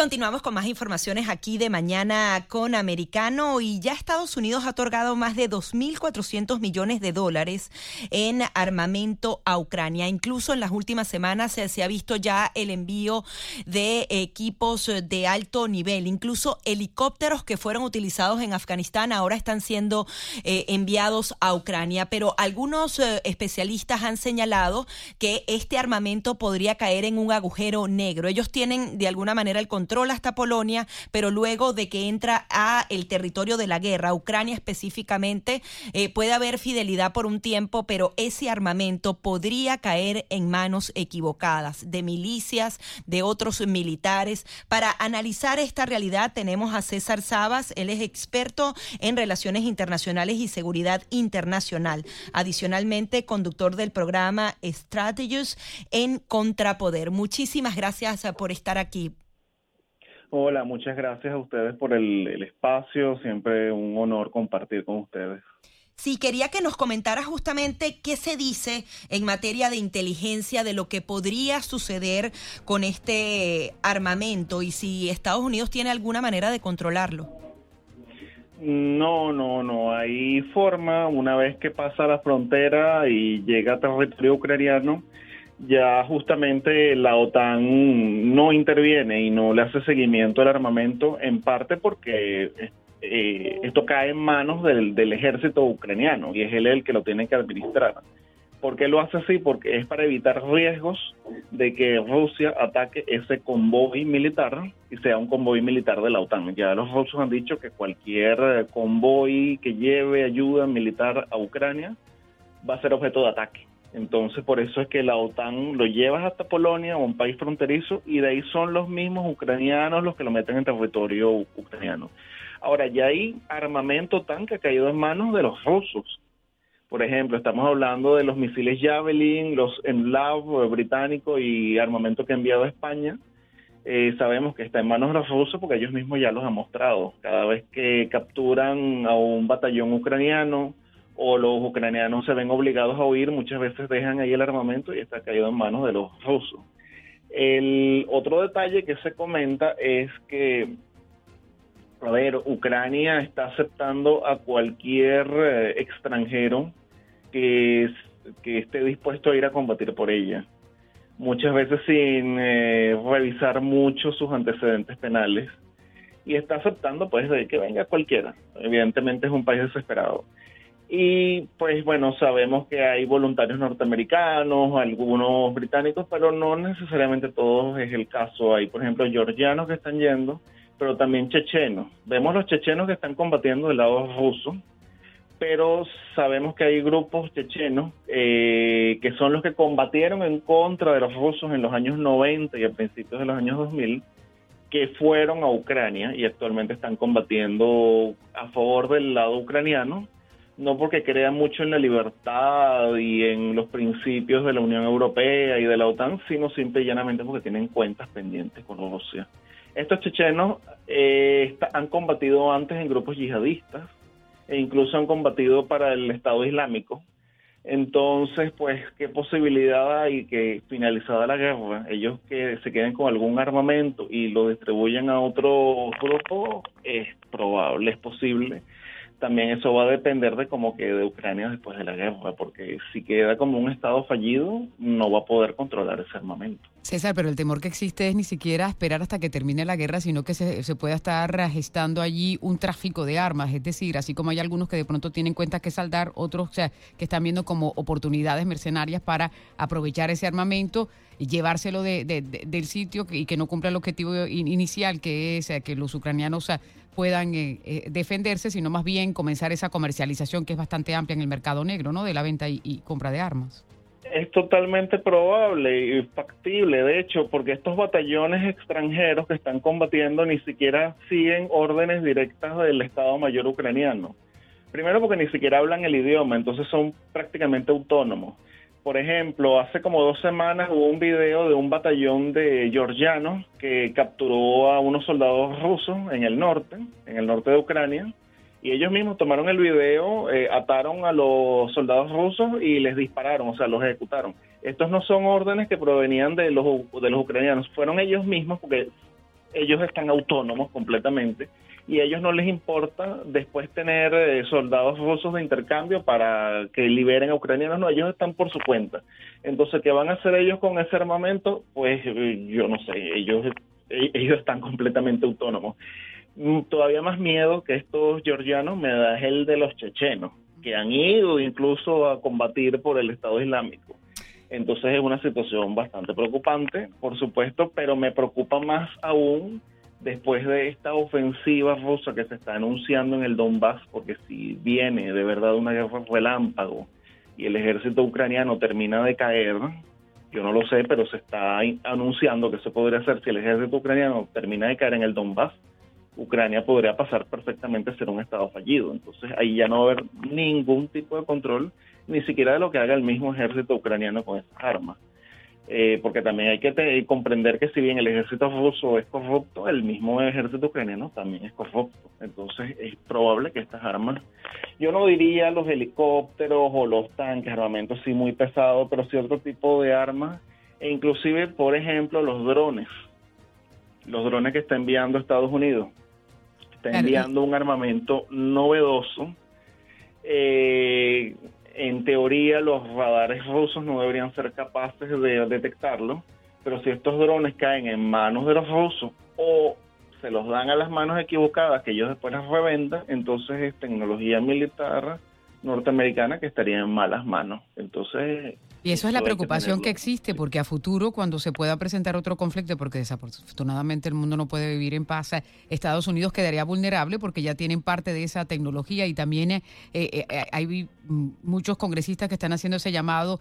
Continuamos con más informaciones aquí de mañana con Americano y ya Estados Unidos ha otorgado más de 2.400 millones de dólares en armamento a Ucrania. Incluso en las últimas semanas se, ha visto ya el envío de equipos de alto nivel, incluso helicópteros que fueron utilizados en Afganistán ahora están siendo eh, enviados a Ucrania. Pero algunos eh, especialistas han señalado que este armamento podría caer en un agujero negro. Ellos tienen de alguna manera el controla hasta Polonia, pero luego de que entra a el territorio de la guerra, Ucrania específicamente, eh, puede haber fidelidad por un tiempo, pero ese armamento podría caer en manos equivocadas de milicias, de otros militares. Para analizar esta realidad tenemos a César Sabas, él es experto en relaciones internacionales y seguridad internacional. Adicionalmente, conductor del programa Strategies en Contrapoder. Muchísimas gracias por estar aquí. Hola, muchas gracias a ustedes por el, el, espacio. Siempre un honor compartir con ustedes. Sí, quería que nos comentara justamente qué se dice en materia de inteligencia de lo que podría suceder con este armamento y si Estados Unidos tiene alguna manera de controlarlo. No, no, no. Hay forma, una vez que pasa la frontera y llega a territorio ucraniano, ya justamente la OTAN no interviene y no le hace seguimiento al armamento, en parte porque eh, esto cae en manos del, del, ejército ucraniano y es él el que lo tiene que administrar. ¿Por qué lo hace así? Porque es para evitar riesgos de que Rusia ataque ese convoy militar y sea un convoy militar de la OTAN. Ya los rusos han dicho que cualquier convoy que lleve ayuda militar a Ucrania va a ser objeto de ataque. Entonces, por eso es que la OTAN lo lleva hasta Polonia un país fronterizo y de ahí son los mismos ucranianos los que lo meten en territorio ucraniano. Ahora, ya hay armamento OTAN que ha caído en manos de los rusos. Por ejemplo, estamos hablando de los misiles Javelin, los Enlav británico y armamento que ha enviado a España. Eh, sabemos que está en manos de los rusos porque ellos mismos ya los han mostrado. Cada vez que capturan a un batallón ucraniano, o los ucranianos se ven obligados a huir, muchas veces dejan ahí el armamento y está caído en manos de los rusos. El otro detalle que se comenta es que, a ver, Ucrania está aceptando a cualquier eh, extranjero que, que esté dispuesto a ir a combatir por ella. Muchas veces sin eh, revisar mucho sus antecedentes penales. Y está aceptando pues de que venga cualquiera. Evidentemente es un país desesperado. Y pues bueno, sabemos que hay voluntarios norteamericanos, algunos británicos, pero no necesariamente todos es el caso. Hay, por ejemplo, georgianos que están yendo, pero también chechenos. Vemos los chechenos que están combatiendo del lado ruso, pero sabemos que hay grupos chechenos eh, que son los que combatieron en contra de los rusos en los años 90 y a principios de los años 2000 que fueron a Ucrania y actualmente están combatiendo a favor del lado ucraniano no porque crean mucho en la libertad y en los principios de la Unión Europea y de la OTAN, sino simple y llanamente porque tienen cuentas pendientes con Rusia. Estos chechenos eh, han combatido antes en grupos yihadistas e incluso han combatido para el Estado Islámico. Entonces, pues, ¿qué posibilidad hay que finalizada la guerra, ellos que se queden con algún armamento y lo distribuyan a otro grupo? Es probable, es posible también eso va a depender de cómo quede Ucrania después de la guerra, porque si queda como un Estado fallido, no va a poder controlar ese armamento. César, pero el temor que existe es ni siquiera esperar hasta que termine la guerra, sino que se, se pueda estar gestando allí un tráfico de armas. Es decir, así como hay algunos que de pronto tienen cuenta que saldar, otros o sea, que están viendo como oportunidades mercenarias para aprovechar ese armamento y llevárselo de, del sitio y que no cumpla el objetivo inicial, que es que los ucranianos puedan eh, eh, defenderse, sino más bien comenzar esa comercialización que es bastante amplia en el mercado negro, ¿no? De la venta y, compra de armas. Es totalmente probable y factible, de hecho, porque estos batallones extranjeros que están combatiendo ni siquiera siguen órdenes directas del Estado Mayor ucraniano. Primero porque ni siquiera hablan el idioma, entonces son prácticamente autónomos. Por ejemplo, hace como dos semanas hubo un video de un batallón de georgianos que capturó a unos soldados rusos en el norte, en el norte de Ucrania, y ellos mismos tomaron el video, eh, ataron a los soldados rusos y les dispararon, o sea, los ejecutaron. Estos no son órdenes que provenían de los, de los ucranianos, fueron ellos mismos porque ellos están autónomos completamente y a ellos no les importa después tener eh, soldados rusos de intercambio para que liberen a ucranianos, no, ellos están por su cuenta. Entonces, ¿qué van a hacer ellos con ese armamento? Pues eh, yo no sé, ellos, eh, ellos están completamente autónomos. Mm, todavía más miedo que estos georgianos me da el de los chechenos, que han ido incluso a combatir por el Estado Islámico. Entonces es una situación bastante preocupante, por supuesto, pero me preocupa más aún después de esta ofensiva rusa que se está anunciando en el Donbass, porque si viene de verdad una guerra relámpago y el ejército ucraniano termina de caer, yo no lo sé, pero se está anunciando que se podría hacer si el ejército ucraniano termina de caer en el Donbass, Ucrania podría pasar perfectamente a ser un estado fallido. Entonces ahí ya no va a haber ningún tipo de control, ni siquiera de lo que haga el mismo ejército ucraniano con esas armas. Eh, porque también hay que comprender que si bien el ejército ruso es corrupto, el mismo ejército ucraniano también es corrupto. Entonces es probable que estas armas, yo no diría los helicópteros o los tanques, armamentos sí muy pesados, pero sí otro tipo de armas, e inclusive, por ejemplo, los drones, los drones que está enviando Estados Unidos, está enviando un armamento novedoso. Eh, en teoría los radares rusos no deberían ser capaces de detectarlo, pero si estos drones caen en manos de los rusos o se los dan a las manos equivocadas que ellos después las revendan, entonces es tecnología militar norteamericana que estaría en malas manos. Entonces... Y eso es la preocupación que, existe, porque a futuro, cuando se pueda presentar otro conflicto, porque desafortunadamente el mundo no puede vivir en paz, Estados Unidos quedaría vulnerable porque ya tienen parte de esa tecnología y también eh, eh, eh, hay muchos congresistas que están haciendo ese llamado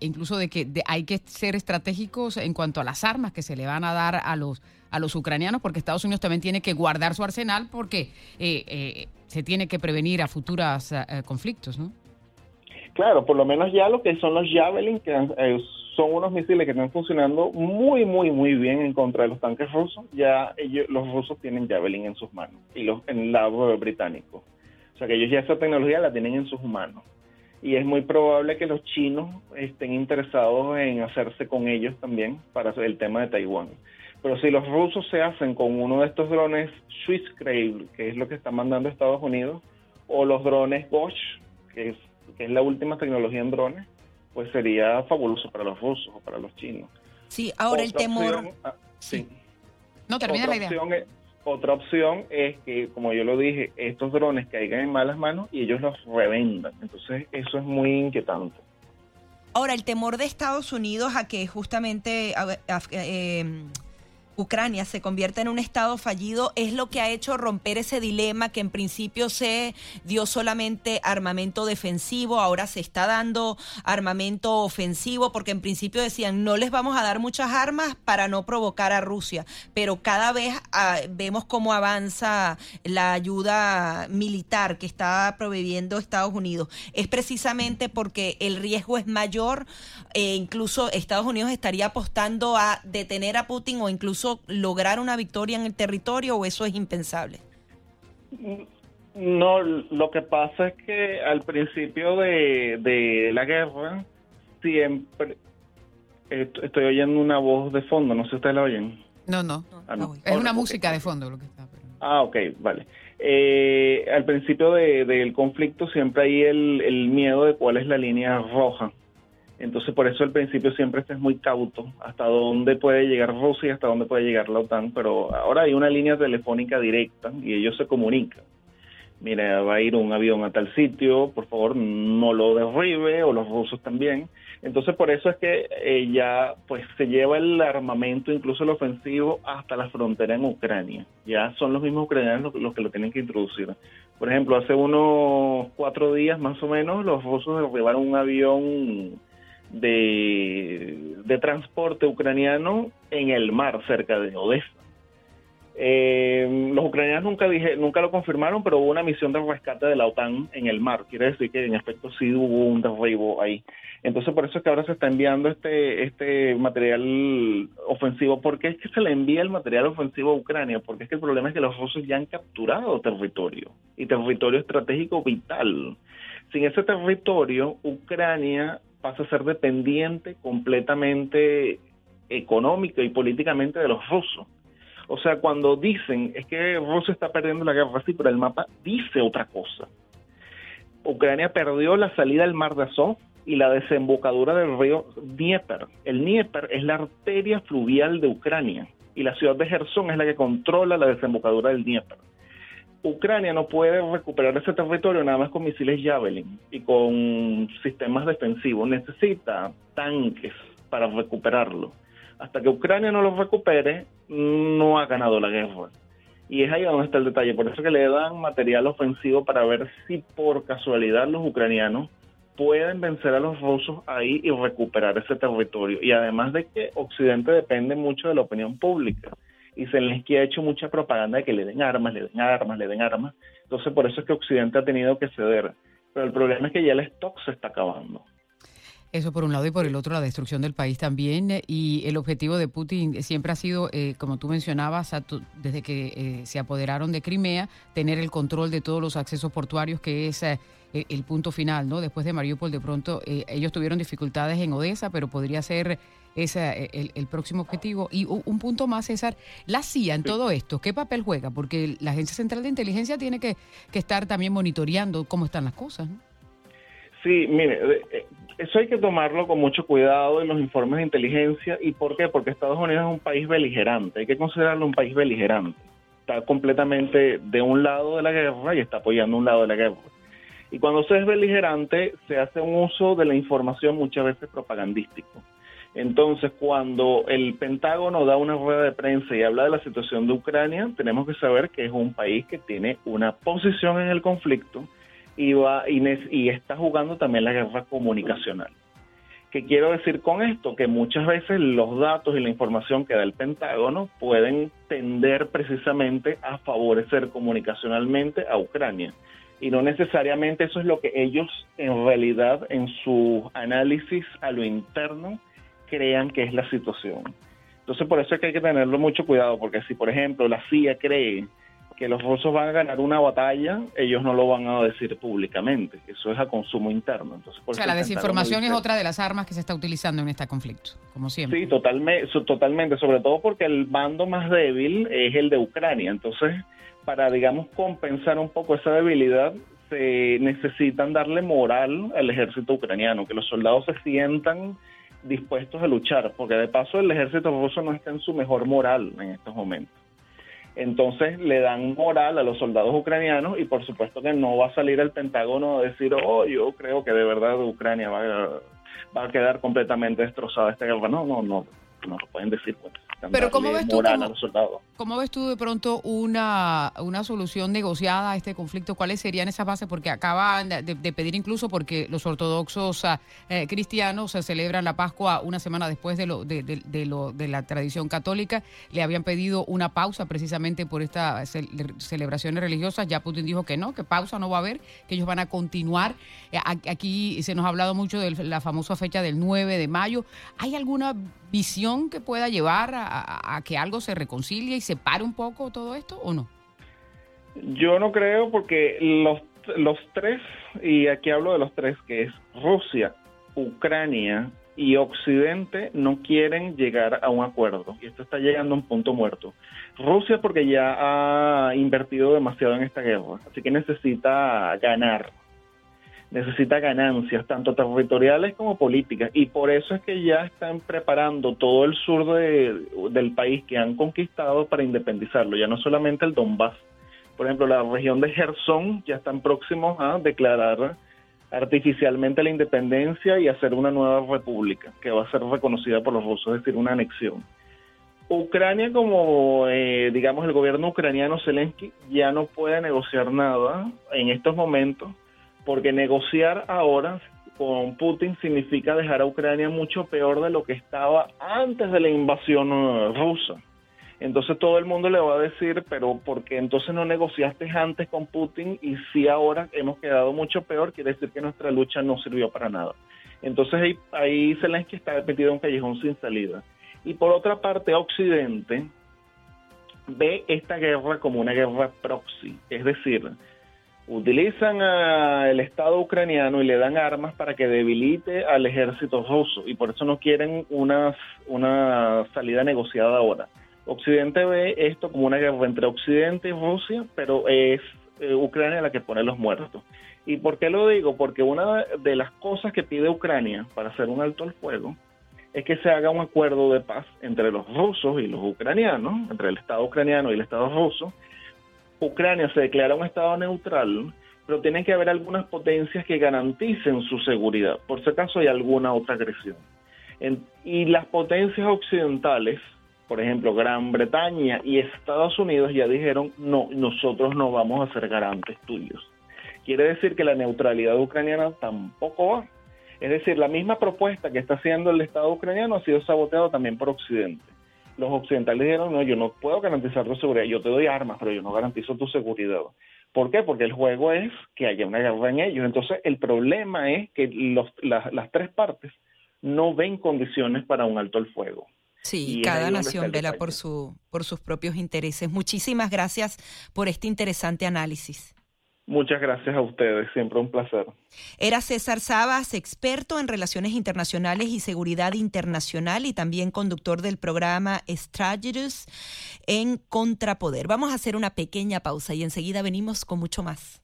incluso de que hay que ser estratégicos en cuanto a las armas que se le van a dar a los a los ucranianos, porque Estados Unidos también tiene que guardar su arsenal porque se tiene que prevenir a futuros eh, conflictos, ¿no? Claro, por lo menos ya lo que son los Javelin, que eh, son unos misiles que están funcionando muy, muy, muy bien en contra de los tanques rusos. Ya los rusos tienen Javelin en sus manos y los en el lado británico. O sea que ellos ya esa tecnología la tienen en sus manos. Y es muy probable que los chinos estén interesados en hacerse con ellos también para el tema de Taiwán. Pero si los rusos se hacen con uno de estos drones Swisscrave, que es lo que está mandando Estados Unidos, o los drones Bosch, que es, que es la última tecnología en drones, pues sería fabuloso para los rusos o para los chinos. Sí, ahora el temor... Ah, sí. No, termina otra la idea. Opción es, otra opción es que, como yo lo dije, estos drones caigan en malas manos y ellos los revendan. Entonces, eso es muy inquietante. Ahora, el temor de Estados Unidos a que justamente... Eh, Ucrania se convierte en un Estado fallido es lo que ha hecho romper ese dilema que en principio se dio solamente armamento defensivo, ahora se está dando armamento ofensivo, porque en principio decían no les vamos a dar muchas armas para no provocar a Rusia, pero cada vez ah, vemos cómo avanza la ayuda militar que está proveyendo Estados Unidos. Es precisamente porque el riesgo es mayor, e incluso Estados Unidos estaría apostando a detener a Putin o incluso lograr una victoria en el territorio o eso es impensable? No, lo que pasa es que al principio de, la guerra siempre estoy oyendo una voz de fondo, no sé si ustedes la oyen. No, no, ah, es una música de fondo lo que está. Ah, ok, vale. Eh, al principio del conflicto siempre hay el, el miedo de cuál es la línea roja entonces, por eso al principio siempre estés muy cauto hasta dónde puede llegar Rusia hasta dónde puede llegar la OTAN. Pero ahora hay una línea telefónica directa y ellos se comunican. Mira, va a ir un avión a tal sitio, por favor no lo derribe, o los rusos también. Entonces, por eso es que eh, ya pues se lleva el armamento, incluso el ofensivo, hasta la frontera en Ucrania. Ya son los mismos ucranianos los, los que lo tienen que introducir. Por ejemplo, hace unos cuatro días más o menos, los rusos derribaron un avión de, transporte ucraniano en el mar cerca de Odessa. Eh, los ucranianos nunca dije, nunca lo confirmaron, pero hubo una misión de rescate de la OTAN en el mar. Quiere decir que en efecto sí hubo un derribo ahí. Entonces por eso es que ahora se está enviando este este material ofensivo. ¿Por qué es que se le envía el material ofensivo a Ucrania? Porque es que el problema es que los rusos ya han capturado territorio y territorio estratégico vital. Sin ese territorio, Ucrania pasa a ser dependiente completamente económica y políticamente de los rusos. O sea, cuando dicen es que Rusia está perdiendo la guerra, sí, pero el mapa dice otra cosa. Ucrania perdió la salida del mar de Azov y la desembocadura del río Dnieper. El Dnieper es la arteria fluvial de Ucrania y la ciudad de Gerson es la que controla la desembocadura del Dnieper. Ucrania no puede recuperar ese territorio nada más con misiles Javelin y con sistemas defensivos. Necesita tanques para recuperarlo hasta que Ucrania no lo recupere, no ha ganado la guerra. Y es ahí donde está el detalle. Por eso que le dan material ofensivo para ver si por casualidad los ucranianos pueden vencer a los rusos ahí y recuperar ese territorio. Y además de que Occidente depende mucho de la opinión pública. Y Zelensky ha hecho mucha propaganda de que le den armas, le den armas, le den armas. Entonces por eso es que Occidente ha tenido que ceder. Pero el problema es que ya el stock se está acabando. Eso por un lado y por el otro la destrucción del país también. Eh, y el objetivo de Putin siempre ha sido, eh, como tú mencionabas, desde que eh, se apoderaron de Crimea, tener el control de todos los accesos portuarios, que es el punto final, ¿no? Después de Mariupol, de pronto ellos tuvieron dificultades en Odessa, pero podría ser ese el, próximo objetivo. Y un punto más, César, la CIA en todo esto, ¿qué papel juega? Porque la Agencia Central de Inteligencia tiene que, que estar también monitoreando cómo están las cosas, ¿no? Sí, mire, eh, eso hay que tomarlo con mucho cuidado en los informes de inteligencia. ¿Y por qué? Porque Estados Unidos es un país beligerante. Hay que considerarlo un país beligerante. Está completamente de un lado de la guerra y está apoyando un lado de la guerra. Y cuando se es beligerante, se hace un uso de la información muchas veces propagandístico. Entonces, cuando el Pentágono da una rueda de prensa y habla de la situación de Ucrania, tenemos que saber que es un país que tiene una posición en el conflicto y, va, y, está jugando también la guerra comunicacional. ¿Qué quiero decir con esto? Que muchas veces los datos y la información que da el Pentágono pueden tender precisamente a favorecer comunicacionalmente a Ucrania. Y no necesariamente eso es lo que ellos en realidad en su análisis a lo interno crean que es la situación. Entonces por eso es que hay que tenerlo mucho cuidado, porque si por ejemplo la CIA cree que los rusos van a ganar una batalla, ellos no lo van a decir públicamente. Eso es a consumo interno. Entonces, o sea, la desinformación es otra de las armas que se está utilizando en este conflicto, como siempre. Sí, totalmente, totalmente, sobre todo porque el bando más débil es el de Ucrania. Entonces, para, digamos, compensar un poco esa debilidad, se necesitan darle moral al ejército ucraniano, que los soldados se sientan dispuestos a luchar, porque de paso el ejército ruso no está en su mejor moral en estos momentos entonces le dan moral a los soldados ucranianos y por supuesto que no va a salir el Pentágono a decir, oh, yo creo que de verdad Ucrania va a, va a quedar completamente destrozada esta guerra. No, no, no, no lo pueden decir. Pues. Pero ¿cómo ves, tú cómo, ves tú de pronto una, una solución negociada a este conflicto? ¿Cuáles serían esas bases? Porque acaban de, pedir incluso porque los ortodoxos ah, eh, cristianos se celebran la Pascua una semana después de, lo, de, de, lo, de la tradición católica. Le habían pedido una pausa precisamente por estas celebraciones religiosas. Ya Putin dijo que no, que pausa no va a haber, que ellos van a continuar. Eh, aquí se nos ha hablado mucho de la famosa fecha del 9 de mayo. ¿Hay alguna visión que pueda llevar a, que algo se reconcilie y se pare un poco todo esto o no? Yo no creo porque los, los tres, y aquí hablo de los tres, que es Rusia, Ucrania y Occidente no quieren llegar a un acuerdo y esto está llegando a un punto muerto. Rusia porque ya ha invertido demasiado en esta guerra, así que necesita ganar necesita ganancias, tanto territoriales como políticas, y por eso es que ya están preparando todo el sur del país que han conquistado para independizarlo, ya no solamente el Donbass. Por ejemplo, la región de Gerson ya están próximos a declarar artificialmente la independencia y hacer una nueva república que va a ser reconocida por los rusos, es decir, una anexión. Ucrania, como eh, digamos el gobierno ucraniano Zelensky, ya no puede negociar nada en estos momentos porque negociar ahora con Putin significa dejar a Ucrania mucho peor de lo que estaba antes de la invasión eh, rusa. Entonces todo el mundo le va a decir, pero ¿por qué entonces no negociaste antes con Putin y si ahora hemos quedado mucho peor? Quiere decir que nuestra lucha no sirvió para nada. Entonces ahí, ahí Zelensky está metido en un callejón sin salida. Y por otra parte, Occidente ve esta guerra como una guerra proxy, es decir, utilizan al Estado ucraniano y le dan armas para que debilite al ejército ruso y por eso no quieren una, una salida negociada ahora. Occidente ve esto como una guerra entre Occidente y Rusia, pero es eh, Ucrania la que pone los muertos. ¿Y por qué lo digo? Porque una de las cosas que pide Ucrania para hacer un alto al fuego es que se haga un acuerdo de paz entre los rusos y los ucranianos, entre el Estado ucraniano y el Estado ruso. Ucrania se declara un Estado neutral, pero tienen que haber algunas potencias que garanticen su seguridad, por si acaso hay alguna otra agresión. y las potencias occidentales, por ejemplo, Gran Bretaña y Estados Unidos ya dijeron, no, nosotros no vamos a ser garantes tuyos. Quiere decir que la neutralidad ucraniana tampoco va. Es decir, la misma propuesta que está haciendo el Estado ucraniano ha sido saboteado también por Occidente. Los occidentales dijeron, no, yo no puedo garantizar tu seguridad, yo te doy armas, pero yo no garantizo tu seguridad. ¿Por qué? Porque el juego es que haya una guerra en ellos. Entonces, el problema es que las tres partes no ven condiciones para un alto el fuego. Sí, cada nación vela por, su, por sus propios intereses. Muchísimas gracias por este interesante análisis. Muchas gracias a ustedes, siempre un placer. Era César Sabas, experto en relaciones internacionales y seguridad internacional y también conductor del programa Strategies en Contrapoder. Vamos a hacer una pequeña pausa y enseguida venimos con mucho más.